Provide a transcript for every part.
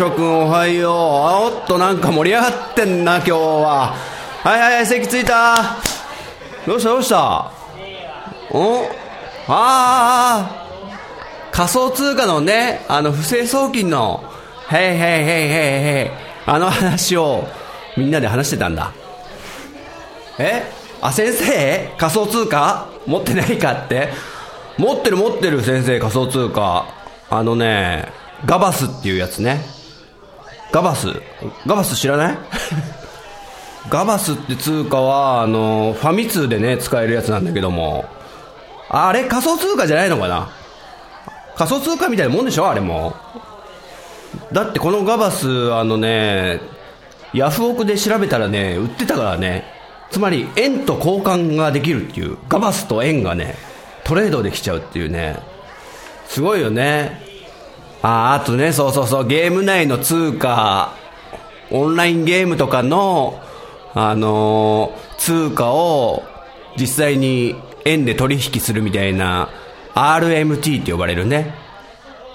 年 B 組のチョくんおはよう。あおっとなんか盛り上がってんな今日は。はいはいはい席ついた。どうしたどうした？お？ああ仮想通貨のねあの不正送金の。へいへいへいへいへい。あの話をみんなで話してたんだ。え？あ先生？仮想通貨？持ってないかって？持ってる持ってる先生仮想通貨。あのねガバスっていうやつね。ガバス？ガバス知らない？ガバスって通貨はあのファミ通でね使えるやつなんだけども。あれ仮想通貨じゃないのかな？仮想通貨みたいなもんでしょ？あれも。だってこのガバスあのねヤフオクで調べたらね売ってたからね。つまり円と交換ができるっていう。ガバスと円がねトレードできちゃうっていうね。すごいよねああとねそうそうそうゲーム内の通貨オンラインゲームとかのあのー通貨を実際に円で取引するみたいな RMT って呼ばれるね。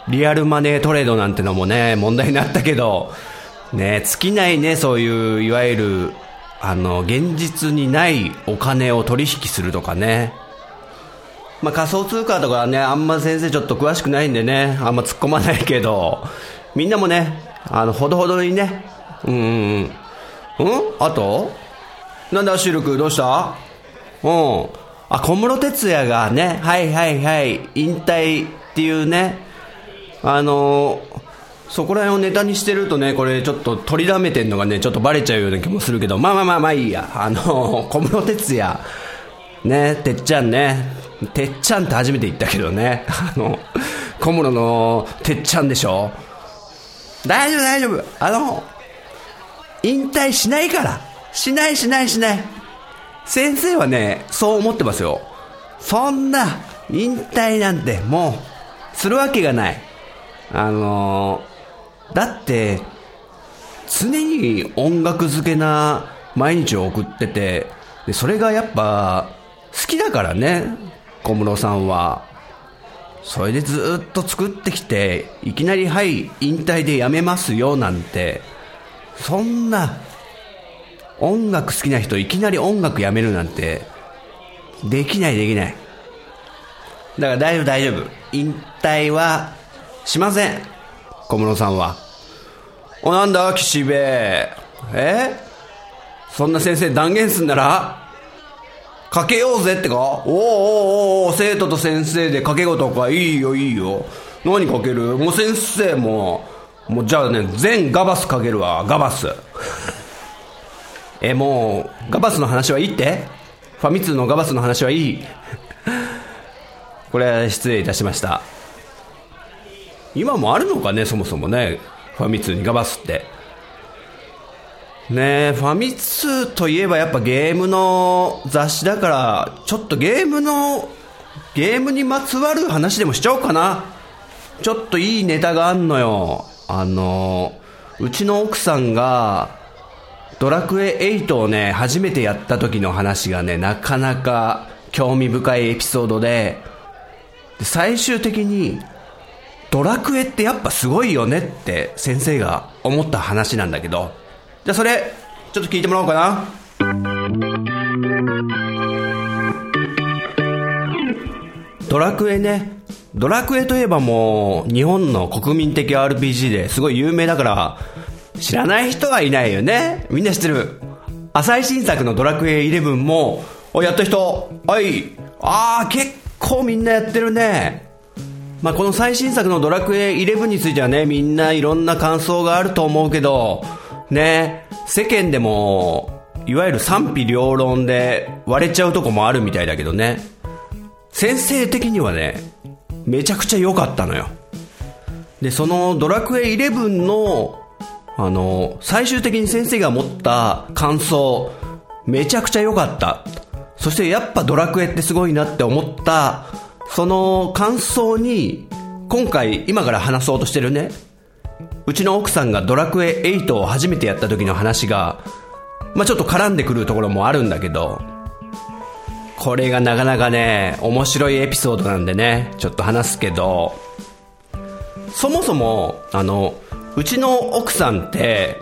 リアルマネートレードなんてのもね問題になったけどね尽きないねそういういわゆるあの現実にないお金を取引するとかね。まあ、仮想通貨とかね、あんま先生ちょっと詳しくないんでね、あんま突っ込まないけど、みんなもね、あの、ほどほどにね、うんうんうん。うん？あと？なんだ、シルク、どうした？うん。あ、小室哲哉がね、はいはいはい、引退っていうね、あのそこら辺をネタにしてるとね、これちょっと取りだめてんのがね、ちょっとバレちゃうような気もするけど、まあまあまあまあいいや。あの小室哲哉、ね、てっちゃんね、てっちゃんって初めて言ったけどね、あの、小室のてっちゃんでしょ大丈夫大丈夫。あの、引退しないから。しないしないしない。先生はね、そう思ってますよ。そんな、引退なんてもう、するわけがない。あのだって、常に音楽漬けな毎日を送ってて、でそれがやっぱ、好きだからね、小室さんは。それでずっと作ってきて、いきなりはい、引退でやめますよなんて、そんな、音楽好きな人いきなり音楽やめるなんて、できないできない。だから大丈夫大丈夫。引退はしません。小室さんは。お、なんだ、岸辺。え？そんな先生断言すんならかけようぜってか？おうおうおうお生徒と先生で掛け事かいいよいいよ。何かける？もう先生も、もうじゃあね、全ガバスかけるわ、ガバス。え、もう、ガバスの話はいいって？ファミ通のガバスの話はいい？これ失礼いたしました。今もあるのかね、そもそもね。ファミ通にガバスって。ねえ、ファミ通といえばやっぱゲームの雑誌だから、ちょっとゲームの、ゲームにまつわる話でもしちゃおうかな。ちょっといいネタがあんのよ。あの、うちの奥さんが、ドラクエ8をね、初めてやった時の話がね、なかなか興味深いエピソードで、で最終的に、ドラクエってやっぱすごいよねって先生が思った話なんだけど、じゃあそれ、ちょっと聞いてもらおうかな。ドラクエね。ドラクエといえばもう、日本の国民的 RPG ですごい有名だから、知らない人はいないよね。みんな知ってる。浅井新作のドラクエ11も、お、やった人はい。あー、結構みんなやってるね。まあ、この最新作のドラクエ11についてはね、みんないろんな感想があると思うけど、ね、世間でも、いわゆる賛否両論で割れちゃうとこもあるみたいだけどね。先生的にはね、めちゃくちゃ良かったのよ。で、そのドラクエ11の、あの、最終的に先生が持った感想、めちゃくちゃ良かった。そしてやっぱドラクエってすごいなって思った、その感想に、今回今から話そうとしてるね、うちの奥さんがドラクエ8を初めてやった時の話が、まあちょっと絡んでくるところもあるんだけど、これがなかなかね、面白いエピソードなんでね、ちょっと話すけど、そもそも、あの、うちの奥さんって、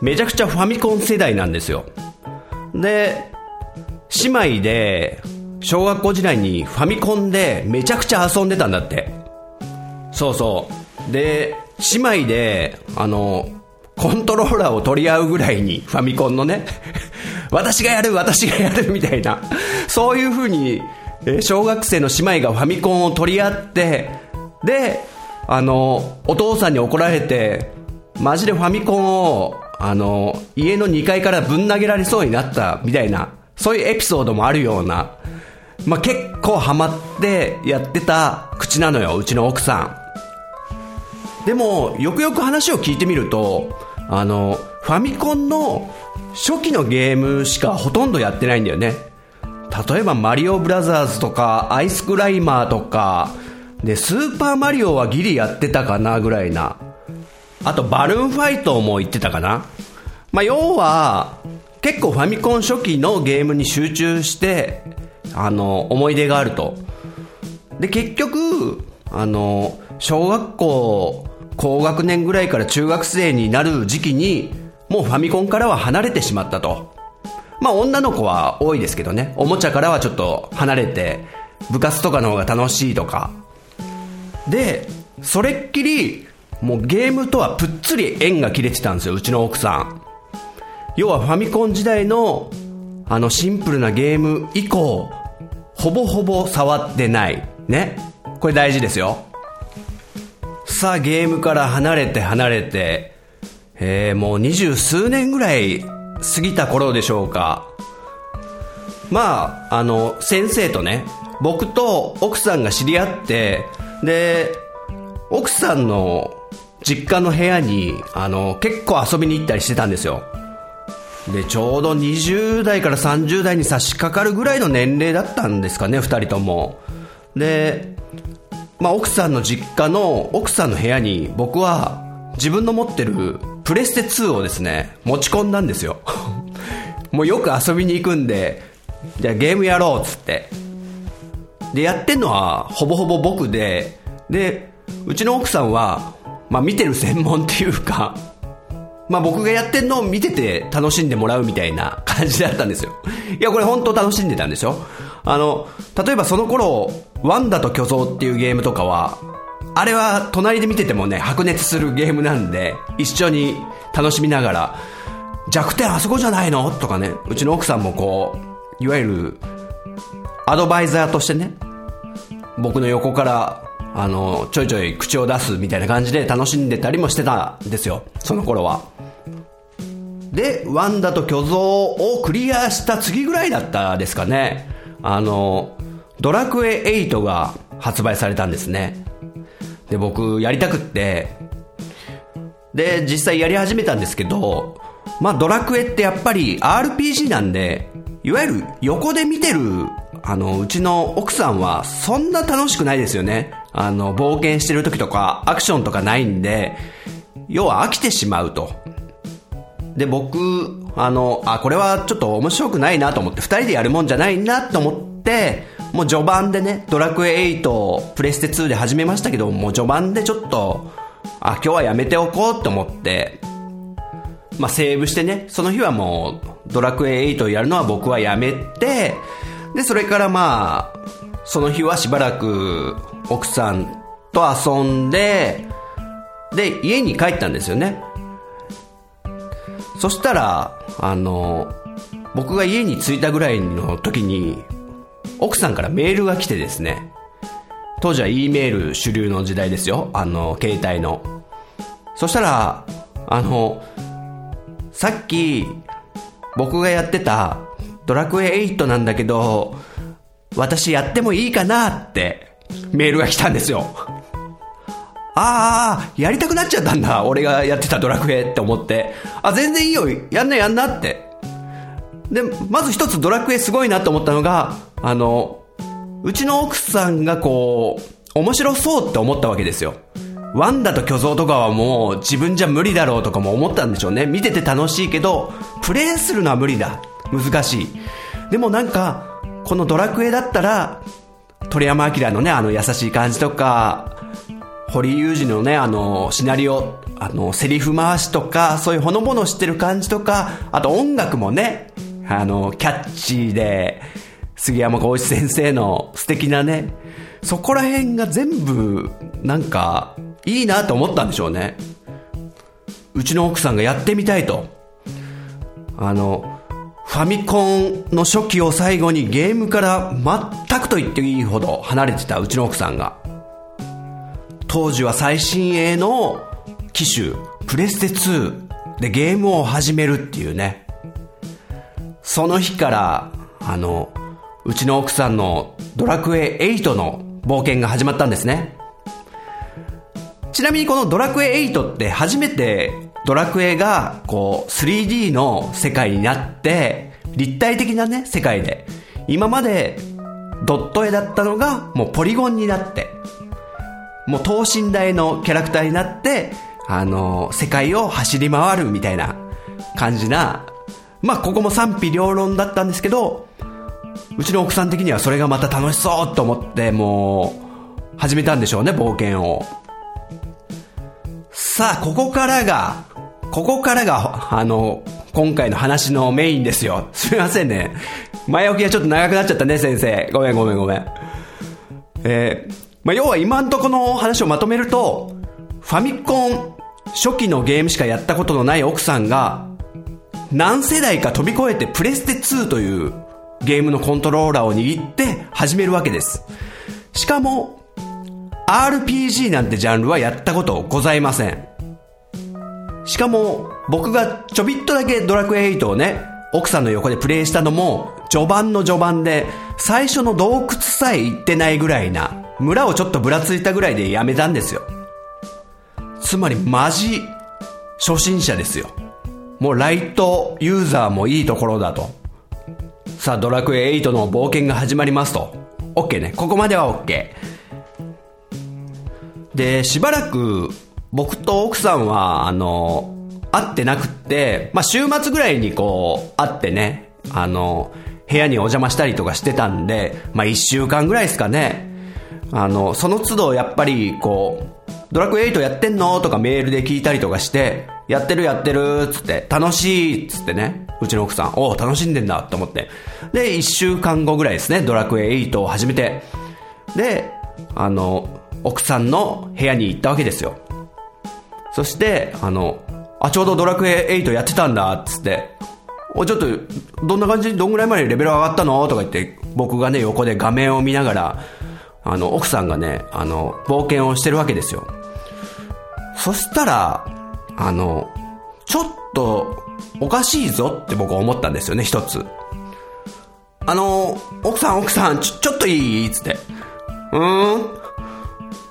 めちゃくちゃファミコン世代なんですよ。で、姉妹で、小学校時代にファミコンでめちゃくちゃ遊んでたんだって。そうそう。で、姉妹で、あの、コントローラーを取り合うぐらいに、ファミコンのね、私がやる、私がやるみたいな、そういう風に、え小学生の姉妹がファミコンを取り合って、で、あの、お父さんに怒られて、マジでファミコンを、あの、家の2階からぶん投げられそうになったみたいな、そういうエピソードもあるような、まあ、結構ハマってやってた口なのよ、うちの奥さん。でも、よくよく話を聞いてみると、あの、ファミコンの初期のゲームしかほとんどやってないんだよね。例えばマリオブラザーズとか、アイスクライマーとか、で、スーパーマリオはギリやってたかなぐらいな。あと、バルーンファイトも言ってたかな。まあ、要は、結構ファミコン初期のゲームに集中して、あの、思い出があると。で、結局、あの、小学校、高学年ぐらいから中学生になる時期に、もうファミコンからは離れてしまったと。まあ女の子は多いですけどね、おもちゃからはちょっと離れて、部活とかの方が楽しいとか。で、それっきり、もうゲームとはぷっつり縁が切れてたんですよ、うちの奥さん。要はファミコン時代の、あのシンプルなゲーム以降、ほぼほぼ触ってない。ね。これ大事ですよ。さ、ゲームから離れて離れて、えー、もう二十数年ぐらい過ぎた頃でしょうか。まあ、あの、先生とね、僕と奥さんが知り合って、で、奥さんの実家の部屋に、あの、結構遊びに行ったりしてたんですよ。で、ちょうど20代から30代に差し掛かるぐらいの年齢だったんですかね、2人とも。で、まあ、奥さんの実家の奥さんの部屋に僕は自分の持ってるプレステ2をですね、持ち込んだんですよ。もうよく遊びに行くんで、じゃあゲームやろうっつって。で、やってんのはほぼほぼ僕で、で、うちの奥さんは、まあ見てる専門っていうか、まあ僕がやってんのを見てて楽しんでもらうみたいな 感じだったんですよ。いや、これ本当楽しんでたんですよ。あの、例えばその頃、ワンダと巨像っていうゲームとかは、あれは隣で見ててもね、白熱するゲームなんで、一緒に楽しみながら、弱点あそこじゃないの？とかね、うちの奥さんもこう、いわゆる、アドバイザーとしてね、僕の横から、あの、ちょいちょい口を出すみたいな感じで楽しんでたりもしてたんですよ、その頃は。で、ワンダと巨像をクリアした次ぐらいだったですかね。あの、ドラクエ8が発売されたんですね。で、僕やりたくって、で、実際やり始めたんですけど、まあドラクエってやっぱり RPG なんで、いわゆる横で見てる、あの、うちの奥さんはそんな楽しくないですよね。あの、冒険してる時とかアクションとかないんで、要は飽きてしまうと。で、僕、あの、あ、これはちょっと面白くないなと思って、二人でやるもんじゃないなと思って、もう序盤でね、ドラクエ8をプレステ2で始めましたけど、もう序盤でちょっと、あ、今日はやめておこうと思って、まあセーブしてね、その日はもうドラクエ8をやるのは僕はやめて、で、それからまあ、その日はしばらく奥さんと遊んで、で、家に帰ったんですよね。そしたら、あの、僕が家に着いたぐらいの時に、奥さんからメールが来てですね、当時は E メール主流の時代ですよ。あの、携帯の。そしたら、あの、さっき、僕がやってたドラクエ8なんだけど、私やってもいいかなってメールが来たんですよ。ああ、やりたくなっちゃったんだ。俺がやってたドラクエって思って。あ、全然いいよ。やんなやんなって。で、まず一つドラクエすごいなと思ったのが、あの、うちの奥さんがこう、面白そうって思ったわけですよ。ワンダと巨像とかはもう自分じゃ無理だろうとかも思ったんでしょうね。見てて楽しいけど、プレイするのは無理だ。難しい。でもなんか、このドラクエだったら、鳥山明のね、あの優しい感じとか、堀裕二のね、あの、シナリオ、あの、セリフ回しとか、そういうほのぼのしてる感じとか、あと音楽もね、あの、キャッチーで、杉山浩一先生の素敵なね、そこら辺が全部、なんか、いいなと思ったんでしょうね。うちの奥さんがやってみたいと。あの、ファミコンの初期を最後にゲームから全くと言っていいほど離れてたうちの奥さんが、当時は最新鋭の機種、プレステ2でゲームを始めるっていうね。その日から、あの、うちの奥さんのドラクエ8の冒険が始まったんですね。ちなみにこのドラクエ8って初めてドラクエがこう 3D の世界になって立体的なね世界で今までドット絵だったのがもうポリゴンになってもう等身大のキャラクターになってあの世界を走り回るみたいな感じなまあここも賛否両論だったんですけどうちの奥さん的にはそれがまた楽しそうと思ってもう始めたんでしょうね冒険をさあここからがここからが、あの、今回の話のメインですよ。すみませんね。前置きがちょっと長くなっちゃったね、先生。ごめんごめんごめん。えー、まあ、要は今んとこの話をまとめると、ファミコン初期のゲームしかやったことのない奥さんが、何世代か飛び越えてプレステ2というゲームのコントローラーを握って始めるわけです。しかも、RPG なんてジャンルはやったことございません。しかも、僕がちょびっとだけドラクエ8をね、奥さんの横でプレイしたのも、序盤の序盤で、最初の洞窟さえ行ってないぐらいな、村をちょっとぶらついたぐらいでやめたんですよ。つまり、マジ、初心者ですよ。もうライトユーザーもいいところだと。さあ、ドラクエ8の冒険が始まりますと。OK ね。ここまでは OK。で、しばらく僕と奥さんは、あの、会ってなくって、まあ、週末ぐらいにこう、会ってね、あの、部屋にお邪魔したりとかしてたんで、まあ、一週間ぐらいですかね。あの、その都度やっぱり、こう、ドラクエ8やってんの？とかメールで聞いたりとかして、やってるやってるつって、楽しいつってね、うちの奥さん、おお楽しんでんだと思って。で、一週間後ぐらいですね、ドラクエ8を始めて。で、あの、奥さんの部屋に行ったわけですよ。そして、あの、あ、ちょうどドラクエ8やってたんだ、っつって、お、ちょっと、どんな感じ？どんぐらいまでレベル上がったの？とか言って、僕がね、横で画面を見ながら、あの、奥さんがね、あの、冒険をしてるわけですよ。そしたら、あの、ちょっと、おかしいぞって僕は思ったんですよね、一つ。あの、奥さん奥さん、ちょ、ちょっといい？つって。うーん？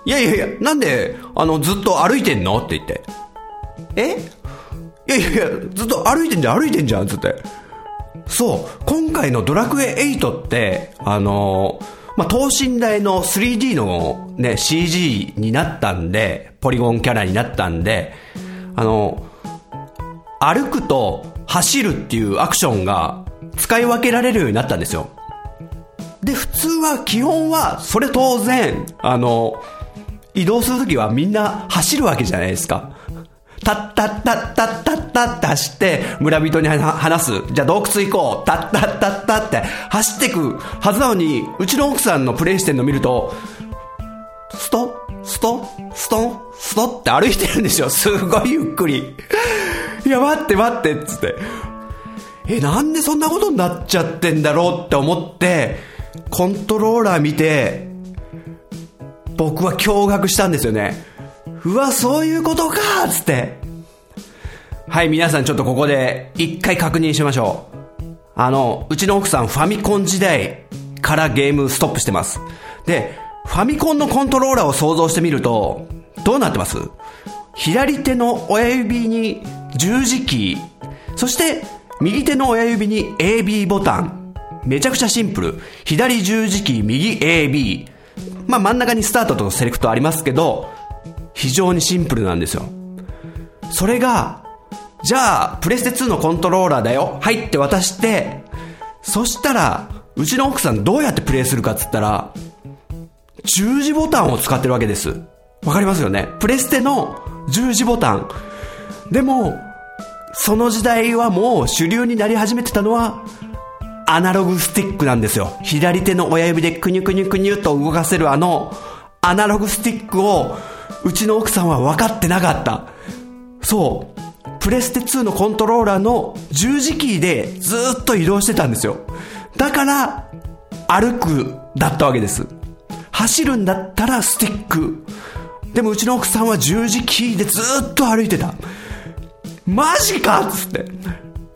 いやいやいや、なんで、あの、ずっと歩いてんの？って言って。え？いやいやいや、ずっと歩いてんじゃん、歩いてんじゃん、つって。そう、今回のドラクエ8って、あのまあ、等身大の 3D のね、CG になったんで、ポリゴンキャラになったんで、あの歩くと走るっていうアクションが使い分けられるようになったんですよ。で、普通は、基本は、それ当然、あの移動するときはみんな走るわけじゃないですか。たったったったったったって走って、村人に話す。じゃあ洞窟行こう。たったったったって走ってくはずなのに、うちの奥さんのプレイしてるの見ると、ストストストンストって歩いてるんですよ。すごいゆっくり。いや、待って待って、っつって。え、なんでそんなことになっちゃってんだろうって思って、コントローラー見て、僕は驚愕したんですよね。うわ、そういうことかつって。はい、皆さんちょっとここで一回確認しましょう。あの、うちの奥さんファミコン時代からゲームストップしてます。で、ファミコンのコントローラーを想像してみると、どうなってます？左手の親指に十字キー、そして右手の親指に AB ボタン。めちゃくちゃシンプル。左十字キー、右 AB。まあ真ん中にスタートとセレクトありますけど、非常にシンプルなんですよ。それが、じゃあ、プレステ2のコントローラーだよ。はいって渡して、そしたら、うちの奥さんどうやってプレイするかっつったら、十字ボタンを使ってるわけです。わかりますよねプレステの十字ボタン。でも、その時代はもう主流になり始めてたのは、アナログスティックなんですよ。左手の親指でクニュクニュクニュと動かせるあの、アナログスティックを、うちの奥さんは分かってなかった。そう。プレステ2のコントローラーの十字キーでずっと移動してたんですよ。だから、歩くだったわけです。走るんだったらスティック。でもうちの奥さんは十字キーでずっと歩いてた。マジかっつって。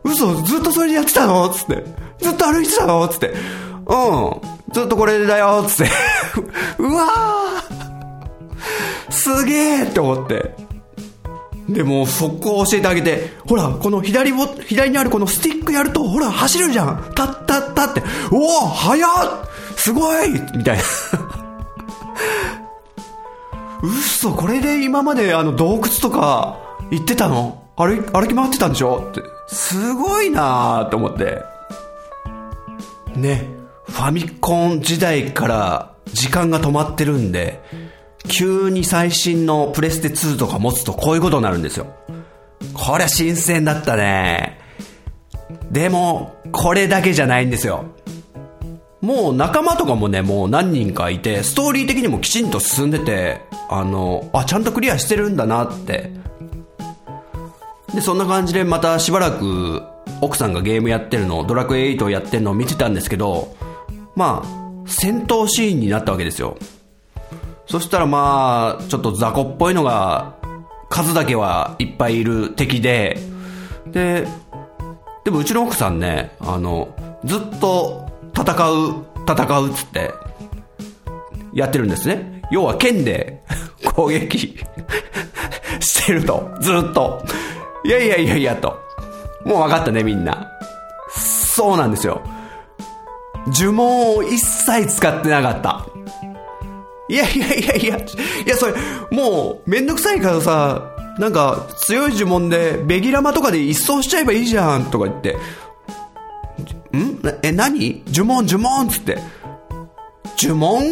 嘘ずっとそれでやってたの？つって。ずっと歩いてたの？つって。うん。ずっとこれだよつって。うわーすげえって思って。でも、速攻教えてあげて、ほら、この左も、左にあるこのスティックやると、ほら、走るじゃんたったったって、おお早っすごいみたいな嘘、これで今まであの洞窟とか行ってたの？歩歩き回ってたんでしょ？って。すごいなーって思って。ね、ファミコン時代から時間が止まってるんで、急に最新のプレステ2とか持つとこういうことになるんですよ。こりゃ新鮮だったね。でも、これだけじゃないんですよ。もう仲間とかもね、もう何人かいて、ストーリー的にもきちんと進んでて、あの、あ、ちゃんとクリアしてるんだなって。で、そんな感じでまたしばらく奥さんがゲームやってるの、ドラクエ8をやってるのを見てたんですけど、まあ、戦闘シーンになったわけですよ。そしたらまあ、ちょっと雑魚っぽいのが、数だけはいっぱいいる敵で、で、でもうちの奥さんね、あの、ずっと戦う、戦うっつって、やってるんですね。要は剣で 攻撃 してると。ずっと。いやいやいやいやと。もう分かったね、みんな。そうなんですよ。呪文を一切使ってなかった。いやいやいやいや、いやそれ、もう、めんどくさいからさ、なんか、強い呪文で、ベギラマとかで一掃しちゃえばいいじゃん、とか言って。ん？え、何？呪文、呪文つって。呪文？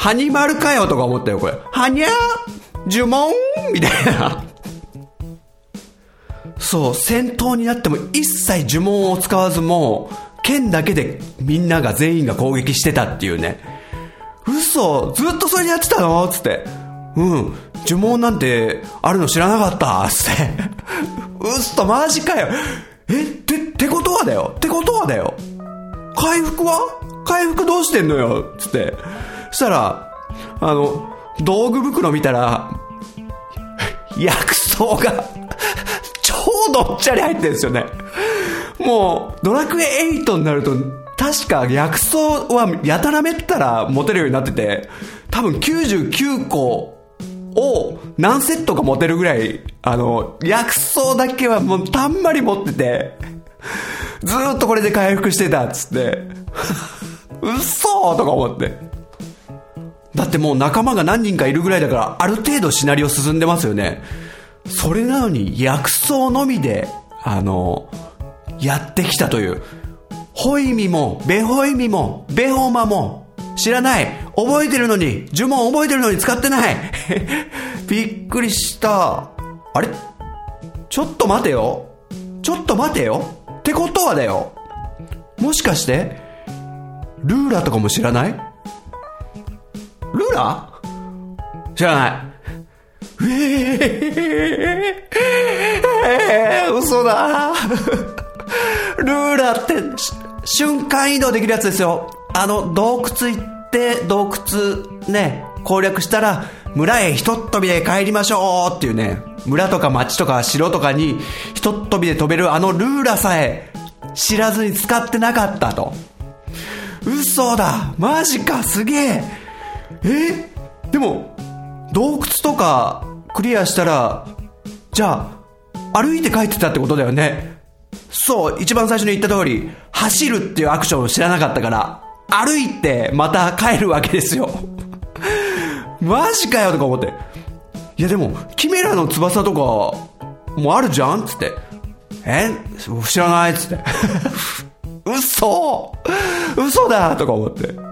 ハニマルかよとか思ったよ、これ。はにゃー呪文？みたいな。そう、戦闘になっても一切呪文を使わずもう、剣だけでみんなが全員が攻撃してたっていうね。嘘ずっとそれやってたの？つって。うん。呪文なんてあるの知らなかった？つって。嘘マジかよ。え、って、ってことはだよ。ってことはだよ。回復は？回復どうしてんのよ？つって。そしたら、あの、道具袋見たら、薬草が超どっちゃり入ってるんですよね。もう、ドラクエ8になると、確か薬草はやたらめったら持てるようになってて、多分99個を何セットか持てるぐらい、あの、薬草だけはもうたんまり持ってて、ずっとこれで回復してたっつって、嘘とか思って。だってもう仲間が何人かいるぐらいだから、ある程度シナリオ進んでますよね。それなのに薬草のみで、あの、やってきたという。ホイミも、ベホイミも、ベホマも、知らない。覚えてるのに、呪文覚えてるのに使ってない。びっくりした。あれ？ちょっと待てよ。ちょっと待てよ。ってことはだよ。もしかして、ルーラとかも知らない？ラ知らない。えー、えー、嘘だ。ルーラって瞬間移動できるやつですよ。あの、洞窟行って、洞窟ね、攻略したら、村へひとっ飛びで帰りましょうっていうね、村とか町とか城とかにひとっ飛びで飛べるあのルーラさえ知らずに使ってなかったと。嘘だマジかすげええ？でも、洞窟とかクリアしたら、じゃあ、歩いて帰ってたってことだよね。そう、一番最初に言った通り、走るっていうアクションを知らなかったから、歩いてまた帰るわけですよ。マジかよとか思って。いやでも、キメラの翼とか、もあるじゃんつって。え？知らないっつって。嘘嘘だとか思って。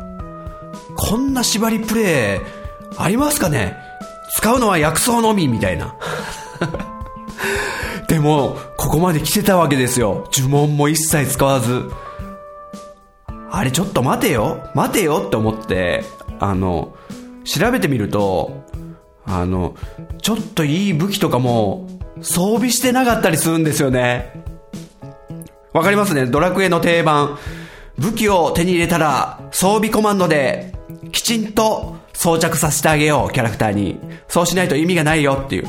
こんな縛りプレイ、ありますかね？使うのは薬草のみみたいな。でも、ここまで来てたわけですよ。呪文も一切使わず。あれちょっと待てよ待てよって思って、あの、調べてみると、あの、ちょっといい武器とかも装備してなかったりするんですよね。わかりますね？ドラクエの定番。武器を手に入れたら装備コマンドできちんと装着させてあげよう、キャラクターに。そうしないと意味がないよっていう。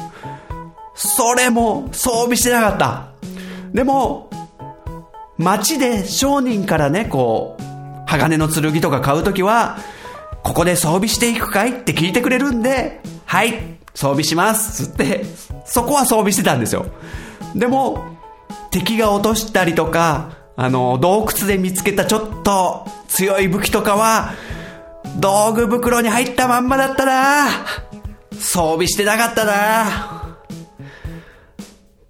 それも装備してなかった。でも、街で商人からね、こう、鋼の剣とか買うときは、ここで装備していくかいって聞いてくれるんで、はい、装備しますつって、そこは装備してたんですよ。でも、敵が落としたりとか、あの、洞窟で見つけたちょっと強い武器とかは、道具袋に入ったまんまだったな装備してなかったな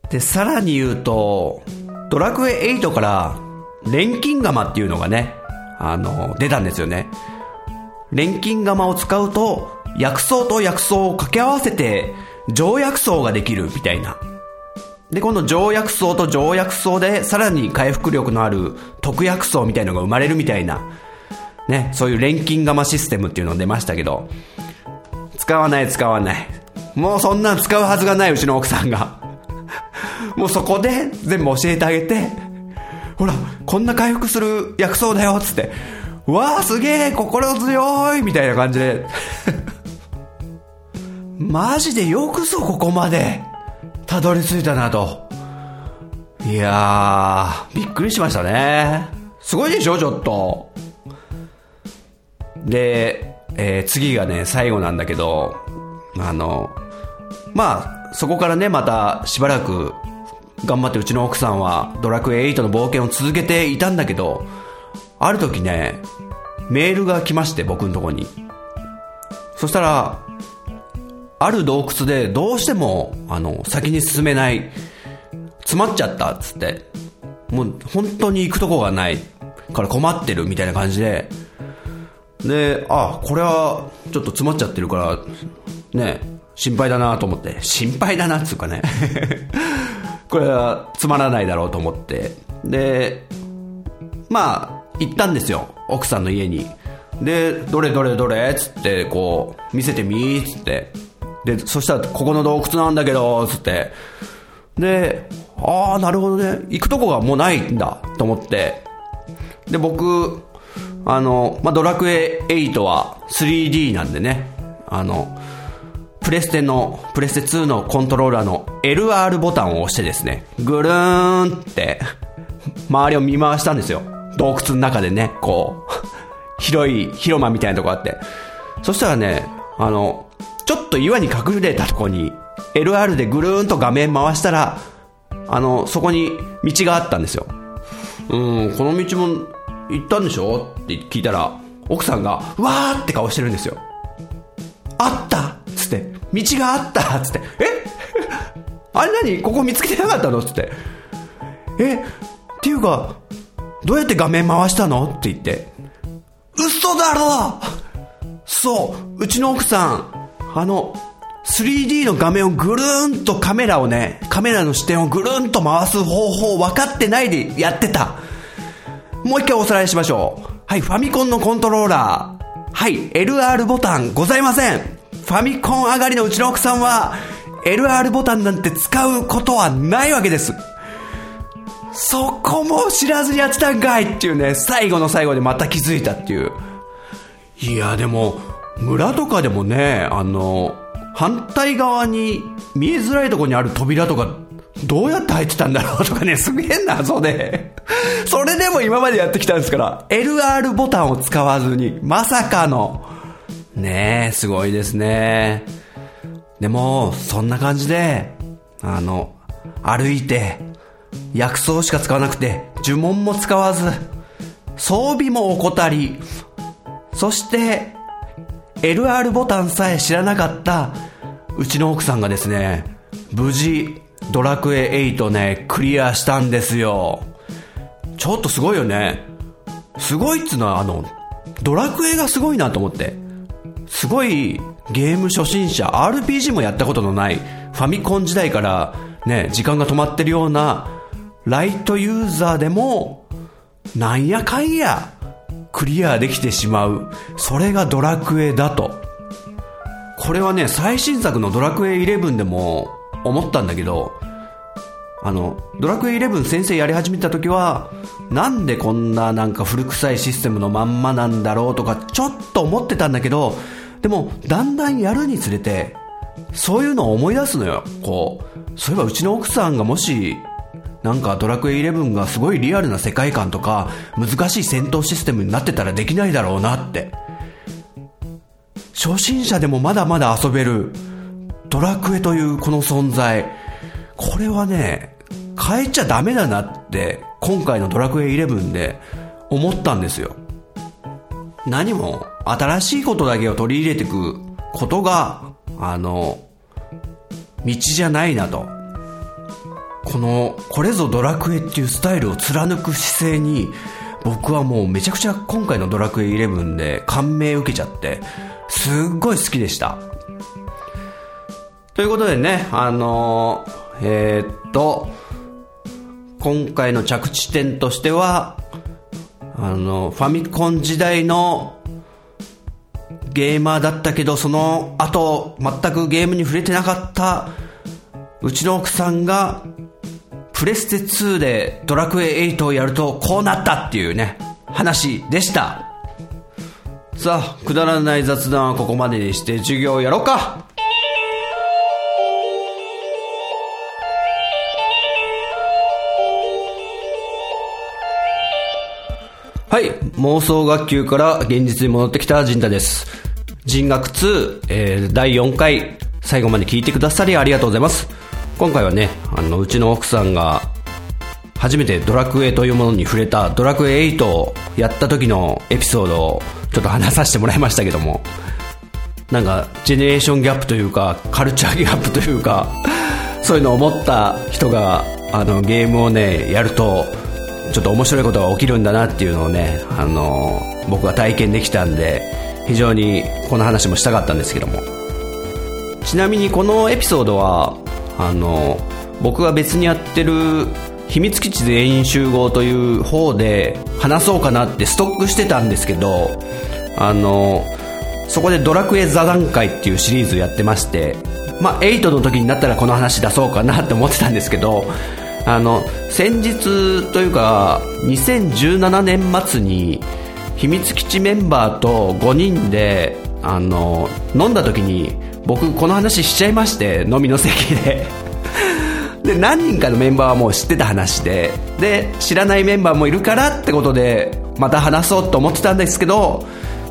で、さらに言うと、ドラクエ8から錬金釜っていうのがね、あの、出たんですよね。錬金釜を使うと、薬草と薬草を掛け合わせて、条薬草ができるみたいな。で、今度条薬草と条薬草で、さらに回復力のある特薬草みたいのが生まれるみたいな。ね、そういう錬金釜システムっていうの出ましたけど、使わない使わない。もうそんなん使うはずがないうちの奥さんが。もうそこで全部教えてあげて、ほら、こんな回復する薬草だよ、つって。わあ、すげえ、心強いみたいな感じで。マジでよくぞここまで、たどり着いたなと。いやー、びっくりしましたね。すごいでしょ、ちょっと。で、えー、次がね、最後なんだけど、あの、まあ、そこからね、またしばらく頑張ってうちの奥さんはドラクエ8の冒険を続けていたんだけど、ある時ね、メールが来まして、僕のとこに。そしたら、ある洞窟でどうしても、あの、先に進めない、詰まっちゃったっつって、もう本当に行くとこがないから困ってるみたいな感じで、で、あ、これはちょっと詰まっちゃってるから、ね、心配だなと思って、心配だなっつうかね これはつまらないだろうと思って、で、まあ、行ったんですよ、奥さんの家に。で、どれどれどれつって、こう、見せてみーつって。で、そしたら、ここの洞窟なんだけど、つって。で、ああ、なるほどね。行くとこがもうないんだ、と思って。で、僕、あの、まあ、ドラクエ8は 3D なんでね、あの、プレステの、プレステ2のコントローラーの LR ボタンを押してですね、ぐるーんって、周りを見回したんですよ。洞窟の中でね、こう、広い広間みたいなとこあって。そしたらね、あの、ちょっと岩に隠れたとこに、LR でぐるーんと画面回したら、あの、そこに道があったんですよ。うん、この道も行ったんでしょ？って聞いたら、奥さんが、わーって顔してるんですよ。あった！っつって、道があった！つって、え？あれ何？ここ見つけてなかったの？つって。え？っていうか、どうやって画面回したの？って言って。嘘だろ！そう、うちの奥さん、あの、3D の画面をぐるーんとカメラをね、カメラの視点をぐるーんと回す方法分かってないでやってた。もう一回おさらいしましょう。はい、ファミコンのコントローラー。はい、LR ボタンございません。ファミコン上がりのうちの奥さんは、LR ボタンなんて使うことはないわけです。そこも知らずにやってたんかいっていうね、最後の最後でまた気づいたっていう。いや、でも、村とかでもね、あの、反対側に見えづらいところにある扉とか、どうやって入ってたんだろうとかね、すげえ謎で。それでも今までやってきたんですから、LR ボタンを使わずに、まさかの。ねえ、すごいですね。でも、そんな感じで、あの、歩いて、薬草しか使わなくて、呪文も使わず、装備も怠り、そして、LR ボタンさえ知らなかったうちの奥さんがですね、無事、ドラクエ8ね、クリアしたんですよ。ちょっとすごいよね。すごいっつうのは、あの、ドラクエがすごいなと思って。すごいゲーム初心者、RPG もやったことのない、ファミコン時代からね、時間が止まってるような、ライトユーザーでも、なんやかんや、クリアできてしまう。それがドラクエだと。これはね、最新作のドラクエ11でも思ったんだけど、あの、ドラクエ11先生やり始めた時は、なんでこんななんか古臭いシステムのまんまなんだろうとか、ちょっと思ってたんだけど、でも、だんだんやるにつれて、そういうのを思い出すのよ。こう、そういえばうちの奥さんがもし、なんかドラクエ11がすごいリアルな世界観とか、難しい戦闘システムになってたらできないだろうなって。初心者でもまだまだ遊べるドラクエというこの存在。これはね、変えちゃダメだなって今回のドラクエ11で思ったんですよ。何も新しいことだけを取り入れていくことが、あの、道じゃないなと。この、これぞドラクエっていうスタイルを貫く姿勢に、僕はもうめちゃくちゃ今回のドラクエ11で感銘受けちゃって、すっごい好きでした。ということでね、あのー、えー、っと、今回の着地点としては、あの、ファミコン時代のゲーマーだったけど、その後、全くゲームに触れてなかった、うちの奥さんが、プレステ2でドラクエ8をやるとこうなったっていうね、話でした。さあ、くだらない雑談はここまでにして授業やろうかはい、妄想学級から現実に戻ってきた陣太です。人学2、えー、第4回、最後まで聞いてくださりありがとうございます。今回はね、あの、うちの奥さんが、初めてドラクエというものに触れたドラクエ8をやった時のエピソードをちょっと話させてもらいましたけども、なんか、ジェネレーションギャップというか、カルチャーギャップというか、そういうのを思った人が、あの、ゲームをね、やると、ちょっと面白いことが起きるんだなっていうのをね、あの、僕は体験できたんで、非常にこの話もしたかったんですけども。ちなみにこのエピソードは、あの、僕が別にやってる秘密基地全員集合という方で話そうかなってストックしてたんですけど、あの、そこでドラクエ座談会っていうシリーズやってまして、まあ、8の時になったらこの話出そうかなって思ってたんですけど、あの、先日というか、2017年末に、秘密基地メンバーと5人で、あの、飲んだ時に、僕この話しちゃいまして、飲みの席で。で、何人かのメンバーはもう知ってた話で、で、知らないメンバーもいるからってことで、また話そうと思ってたんですけど、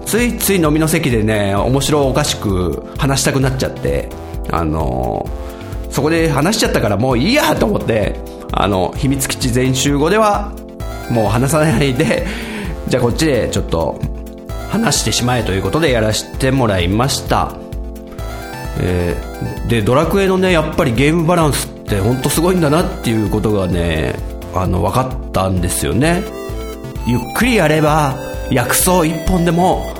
ついつい飲みの席でね、面白おかしく話したくなっちゃって、あの、そこで話しちゃったからもういいやと思って、あの、秘密基地全集合では、もう話さないで、じゃあこっちでちょっと話してしまえということでやらせてもらいました。えー、で、ドラクエのね、やっぱりゲームバランスって本当すごいんだなっていうことがね、あの、分かったんですよね。ゆっくりやれば、薬草一本でも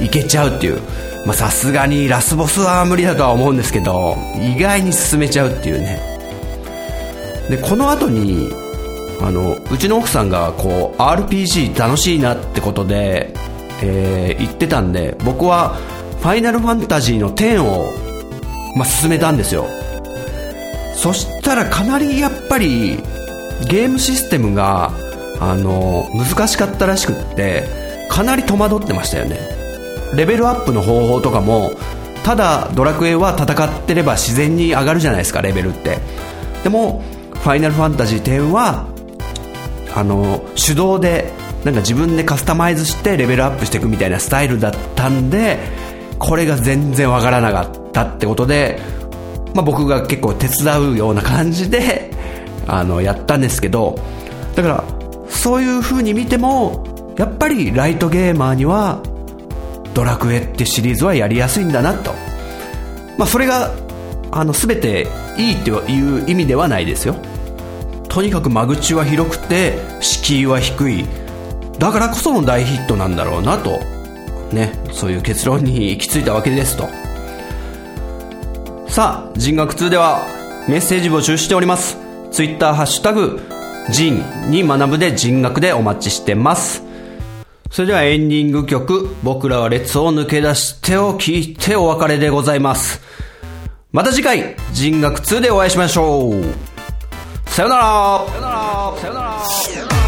いけちゃうっていう。ま、さすがにラスボスは無理だとは思うんですけど、意外に進めちゃうっていうね。で、この後に、あの、うちの奥さんがこう、RPG 楽しいなってことで、えー、言ってたんで、僕は、ファイナルファンタジーの10を、まあ、進めたんですよ。そしたらかなりやっぱりゲームシステムがあの難しかったらしくってかなり戸惑ってましたよねレベルアップの方法とかもただドラクエは戦ってれば自然に上がるじゃないですかレベルってでも、ファイナルファンタジー10は、あの、手動で、なんか自分でカスタマイズしてレベルアップしていくみたいなスタイルだったんで、これが全然わからなかったってことで、まあ、僕が結構手伝うような感じで、あの、やったんですけど、だから、そういう風に見ても、やっぱりライトゲーマーには、ドラクエってシリーズはやりやすいんだなと。まあ、それが、あの、すべていいっていう意味ではないですよ。とにかく間口は広くて、敷居は低い。だからこその大ヒットなんだろうなと、ね、そういう結論に行き着いたわけですと。さあ、人学2ではメッセージ募集しております。ツイッターハッシュタグ、人に学ぶで人学でお待ちしてます。それではエンディング曲、僕らは列を抜け出してを聞いてお別れでございます。また次回、人学2でお会いしましょう。さよならさよならさよなら